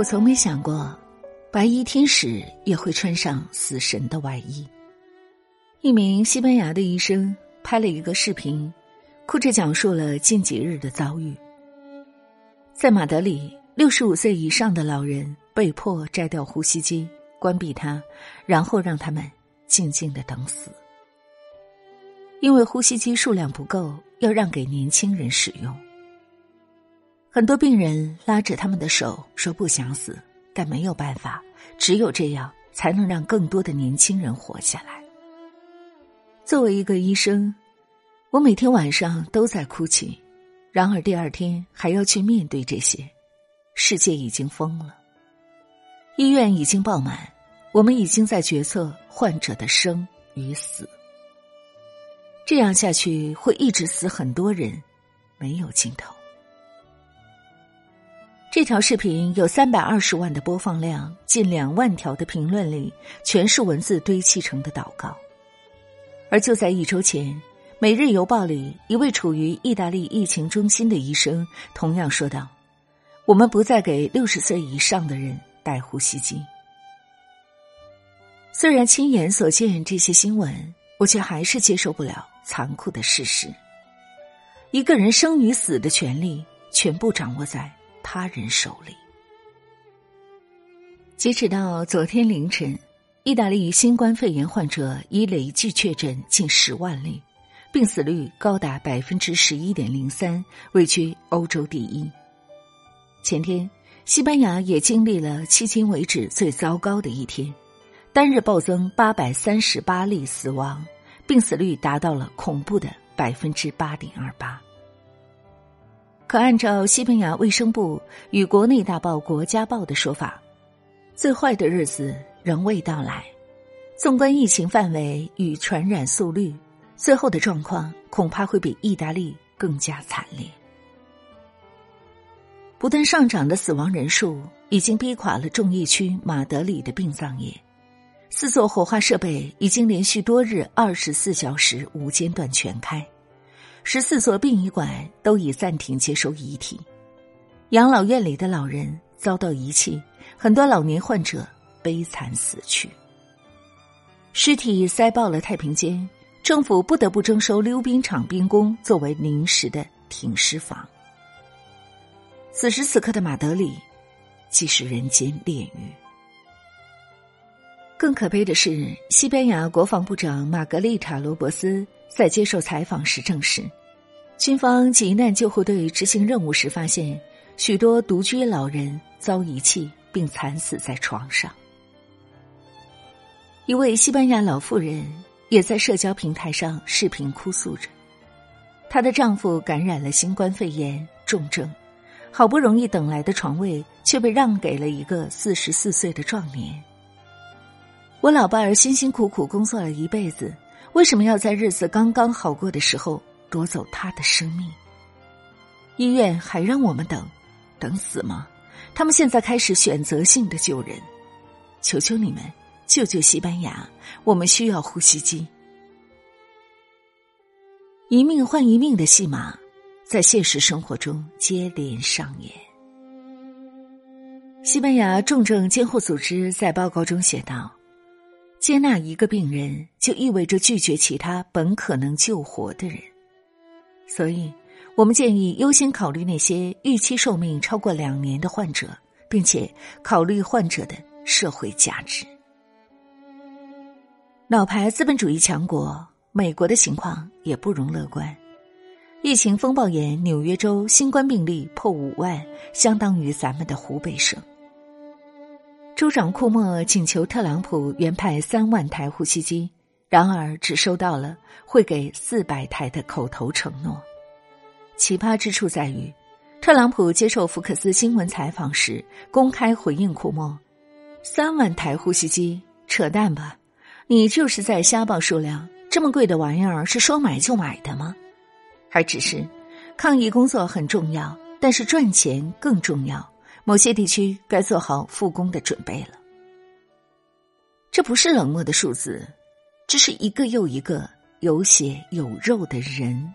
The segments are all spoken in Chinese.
我从没想过，白衣天使也会穿上死神的外衣。一名西班牙的医生拍了一个视频，哭着讲述了近几日的遭遇。在马德里，六十五岁以上的老人被迫摘掉呼吸机，关闭它，然后让他们静静的等死。因为呼吸机数量不够，要让给年轻人使用。很多病人拉着他们的手说不想死，但没有办法，只有这样才能让更多的年轻人活下来。作为一个医生，我每天晚上都在哭泣，然而第二天还要去面对这些。世界已经疯了，医院已经爆满，我们已经在决策患者的生与死。这样下去会一直死很多人，没有尽头。这条视频有三百二十万的播放量，近两万条的评论里全是文字堆砌成的祷告。而就在一周前，《每日邮报》里一位处于意大利疫情中心的医生同样说道：“我们不再给六十岁以上的人戴呼吸机。”虽然亲眼所见这些新闻，我却还是接受不了残酷的事实：一个人生与死的权利全部掌握在。他人手里。截止到昨天凌晨，意大利新冠肺炎患者已累计确诊近十万例，病死率高达百分之十一点零三，位居欧洲第一。前天，西班牙也经历了迄今为止最糟糕的一天，单日暴增八百三十八例死亡，病死率达到了恐怖的百分之八点二八。可按照西班牙卫生部与国内大报《国家报》的说法，最坏的日子仍未到来。纵观疫情范围与传染速率，最后的状况恐怕会比意大利更加惨烈。不断上涨的死亡人数已经逼垮了重疫区马德里的殡葬业，四座火化设备已经连续多日二十四小时无间断全开。十四所殡仪馆都已暂停接收遗体，养老院里的老人遭到遗弃，很多老年患者悲惨死去。尸体塞爆了太平间，政府不得不征收溜冰场冰工作为临时的停尸房。此时此刻的马德里，既是人间炼狱。更可悲的是，西班牙国防部长玛格丽塔·罗伯斯。在接受采访时证实，军方急难救护队执行任务时发现，许多独居老人遭遗弃并惨死在床上。一位西班牙老妇人也在社交平台上视频哭诉着，她的丈夫感染了新冠肺炎重症，好不容易等来的床位却被让给了一个四十四岁的壮年。我老伴儿辛辛苦苦工作了一辈子。为什么要在日子刚刚好过的时候夺走他的生命？医院还让我们等，等死吗？他们现在开始选择性的救人，求求你们救救西班牙！我们需要呼吸机。一命换一命的戏码，在现实生活中接连上演。西班牙重症监护组织在报告中写道。接纳一个病人，就意味着拒绝其他本可能救活的人。所以，我们建议优先考虑那些预期寿命超过两年的患者，并且考虑患者的社会价值。老牌资本主义强国美国的情况也不容乐观。疫情风暴眼，纽约州新冠病例破五万，相当于咱们的湖北省。州长库莫请求特朗普援派三万台呼吸机，然而只收到了会给四百台的口头承诺。奇葩之处在于，特朗普接受福克斯新闻采访时公开回应库莫：“三万台呼吸机，扯淡吧？你就是在瞎报数量。这么贵的玩意儿是说买就买的吗？还只是抗疫工作很重要，但是赚钱更重要。”某些地区该做好复工的准备了。这不是冷漠的数字，这是一个又一个有血有肉的人。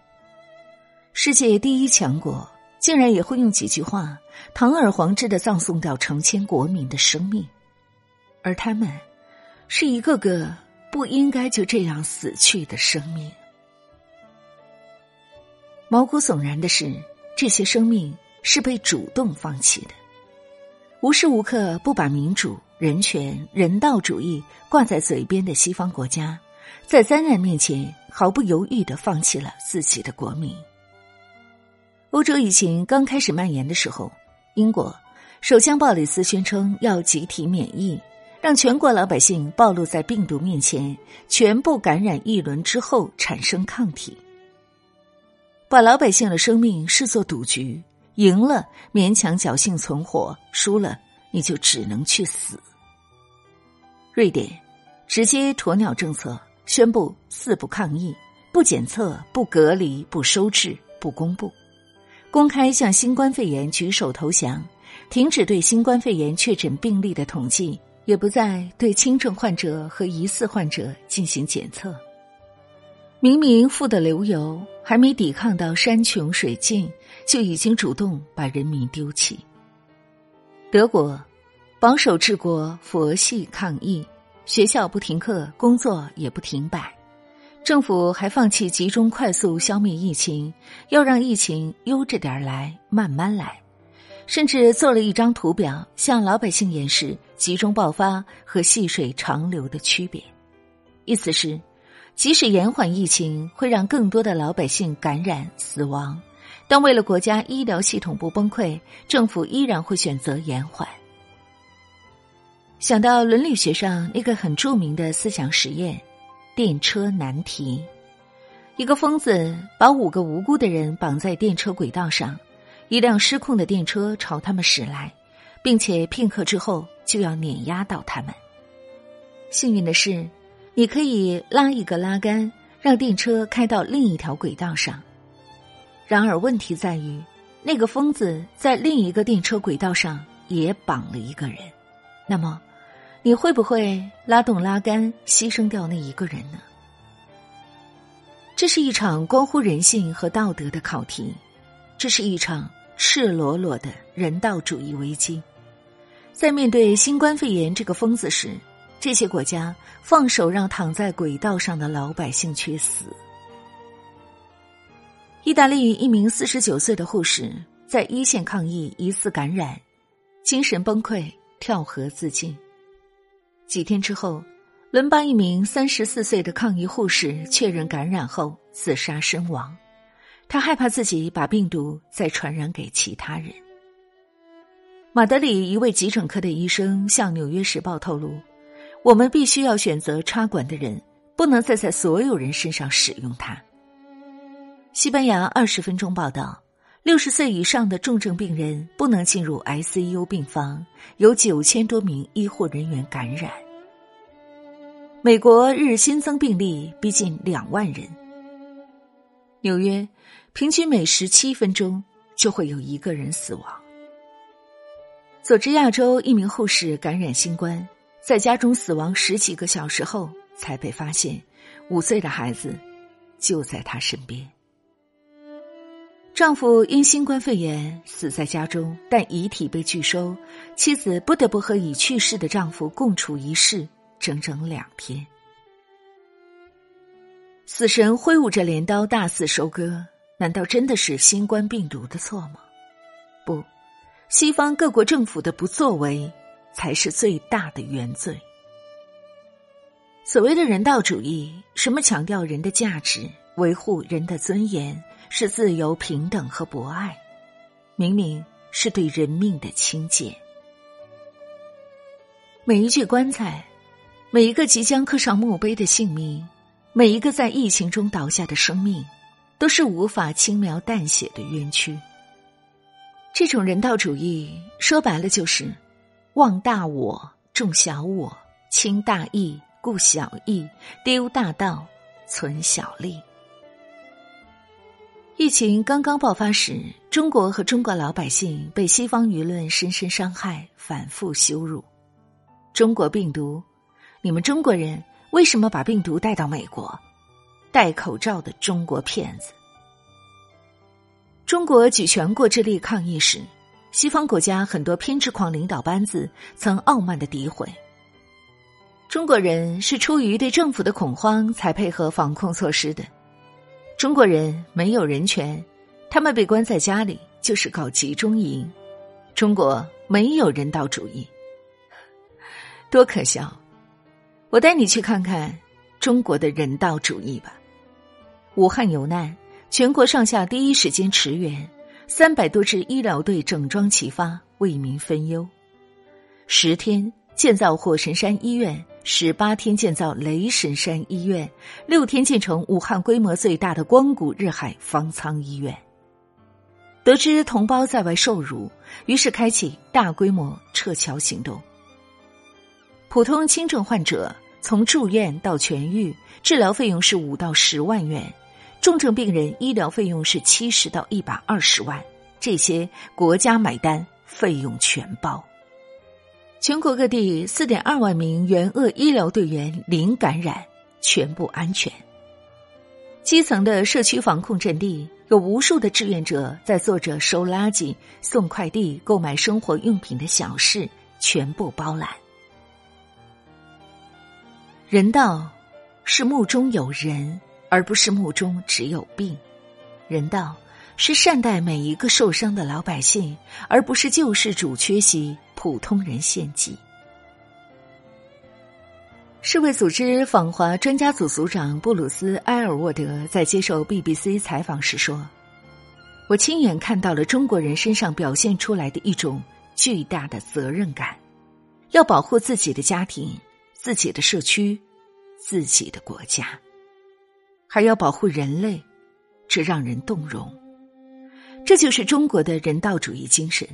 世界第一强国竟然也会用几句话堂而皇之的葬送掉成千国民的生命，而他们是一个个不应该就这样死去的生命。毛骨悚然的是，这些生命是被主动放弃的，无时无刻不把民主、人权、人道主义挂在嘴边的西方国家，在灾难面前毫不犹豫的放弃了自己的国民。欧洲疫情刚开始蔓延的时候，英国首相鲍里斯宣称要集体免疫，让全国老百姓暴露在病毒面前，全部感染一轮之后产生抗体。把老百姓的生命视作赌局，赢了勉强侥幸存活，输了你就只能去死。瑞典直接鸵鸟政策，宣布四不抗议：不检测、不隔离、不收治、不公布。公开向新冠肺炎举手投降，停止对新冠肺炎确诊病例的统计，也不再对轻症患者和疑似患者进行检测。明明富得流油，还没抵抗到山穷水尽，就已经主动把人民丢弃。德国保守治国，佛系抗疫，学校不停课，工作也不停摆。政府还放弃集中快速消灭疫情，要让疫情悠着点来，慢慢来，甚至做了一张图表，向老百姓演示集中爆发和细水长流的区别。意思是，即使延缓疫情会让更多的老百姓感染死亡，但为了国家医疗系统不崩溃，政府依然会选择延缓。想到伦理学上那个很著名的思想实验。电车难题：一个疯子把五个无辜的人绑在电车轨道上，一辆失控的电车朝他们驶来，并且片刻之后就要碾压到他们。幸运的是，你可以拉一个拉杆，让电车开到另一条轨道上。然而，问题在于，那个疯子在另一个电车轨道上也绑了一个人。那么？你会不会拉动拉杆，牺牲掉那一个人呢？这是一场关乎人性和道德的考题，这是一场赤裸裸的人道主义危机。在面对新冠肺炎这个疯子时，这些国家放手让躺在轨道上的老百姓去死。意大利一名四十九岁的护士在一线抗疫，疑似感染，精神崩溃，跳河自尽。几天之后，伦巴一名三十四岁的抗疫护士确认感染后自杀身亡。他害怕自己把病毒再传染给其他人。马德里一位急诊科的医生向《纽约时报》透露：“我们必须要选择插管的人，不能再在所有人身上使用它。”西班牙二十分钟报道：六十岁以上的重症病人不能进入 ICU 病房，有九千多名医护人员感染。美国日新增病例逼近两万人。纽约平均每十七分钟就会有一个人死亡。佐治亚州一名护士感染新冠，在家中死亡十几个小时后才被发现，五岁的孩子就在他身边。丈夫因新冠肺炎死在家中，但遗体被拒收，妻子不得不和已去世的丈夫共处一室。整整两天，死神挥舞着镰刀大肆收割，难道真的是新冠病毒的错吗？不，西方各国政府的不作为才是最大的原罪。所谓的人道主义，什么强调人的价值、维护人的尊严、是自由、平等和博爱，明明是对人命的轻贱。每一具棺材。每一个即将刻上墓碑的姓名，每一个在疫情中倒下的生命，都是无法轻描淡写的冤屈。这种人道主义说白了就是忘大我、重小我、轻大义、顾小义、丢大道、存小利。疫情刚刚爆发时，中国和中国老百姓被西方舆论深深伤害，反复羞辱。中国病毒。你们中国人为什么把病毒带到美国？戴口罩的中国骗子！中国举全国之力抗疫时，西方国家很多偏执狂领导班子曾傲慢的诋毁。中国人是出于对政府的恐慌才配合防控措施的。中国人没有人权，他们被关在家里就是搞集中营。中国没有人道主义，多可笑！我带你去看看中国的人道主义吧。武汉有难，全国上下第一时间驰援，三百多支医疗队整装齐发，为民分忧。十天建造火神山医院，十八天建造雷神山医院，六天建成武汉规模最大的光谷日海方舱医院。得知同胞在外受辱，于是开启大规模撤侨行动。普通轻症患者从住院到痊愈，治疗费用是五到十万元；重症病人医疗费用是七十到一百二十万，这些国家买单，费用全包。全国各地四点二万名援鄂医疗队员零感染，全部安全。基层的社区防控阵地。有无数的志愿者在做着收垃圾、送快递、购买生活用品的小事，全部包揽。人道是目中有人，而不是目中只有病；人道是善待每一个受伤的老百姓，而不是救世主缺席，普通人献祭。世卫组织访华专家组组长布鲁斯·埃尔沃德在接受 BBC 采访时说：“我亲眼看到了中国人身上表现出来的一种巨大的责任感，要保护自己的家庭、自己的社区、自己的国家，还要保护人类，这让人动容。这就是中国的人道主义精神，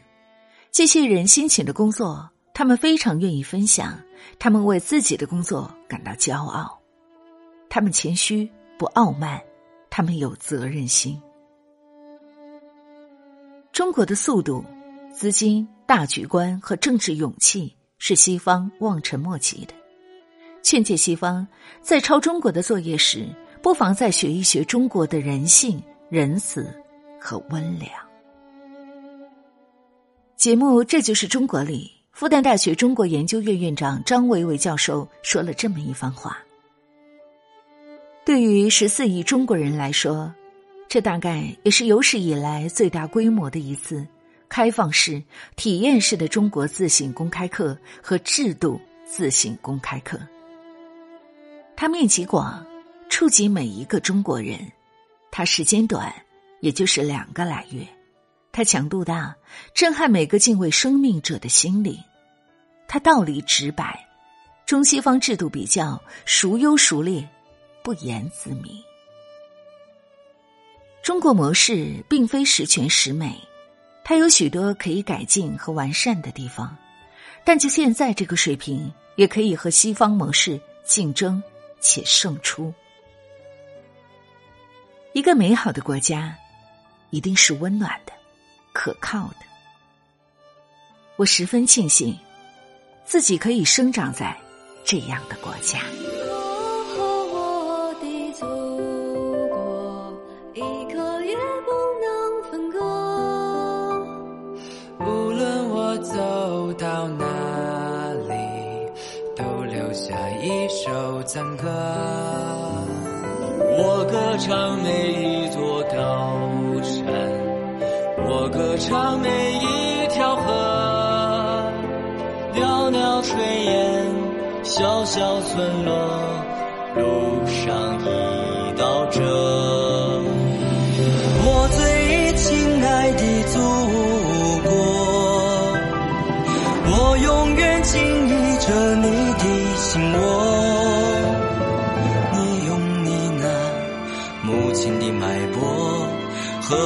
这些人辛勤的工作。”他们非常愿意分享，他们为自己的工作感到骄傲，他们谦虚不傲慢，他们有责任心。中国的速度、资金、大局观和政治勇气是西方望尘莫及的。劝诫西方在抄中国的作业时，不妨再学一学中国的人性、仁慈和温良。节目《这就是中国》里。复旦大学中国研究院院长张维为教授说了这么一番话：，对于十四亿中国人来说，这大概也是有史以来最大规模的一次开放式、体验式的中国自信公开课和制度自信公开课。它面积广，触及每一个中国人；它时间短，也就是两个来月。它强度大，震撼每个敬畏生命者的心灵；它道理直白，中西方制度比较，孰优孰劣，不言自明。中国模式并非十全十美，它有许多可以改进和完善的地方，但就现在这个水平，也可以和西方模式竞争且胜出。一个美好的国家，一定是温暖的。可靠的，我十分庆幸自己可以生长在这样的国家。我和我的祖国，一刻也不能分割。无论我走到哪里，都留下一首赞歌。我歌唱每一座高山。我歌唱每一条河，袅袅炊烟，小小村落，路上一道辙。我最亲爱的祖国，我永远敬依着你的心窝。你用你那母亲的脉搏和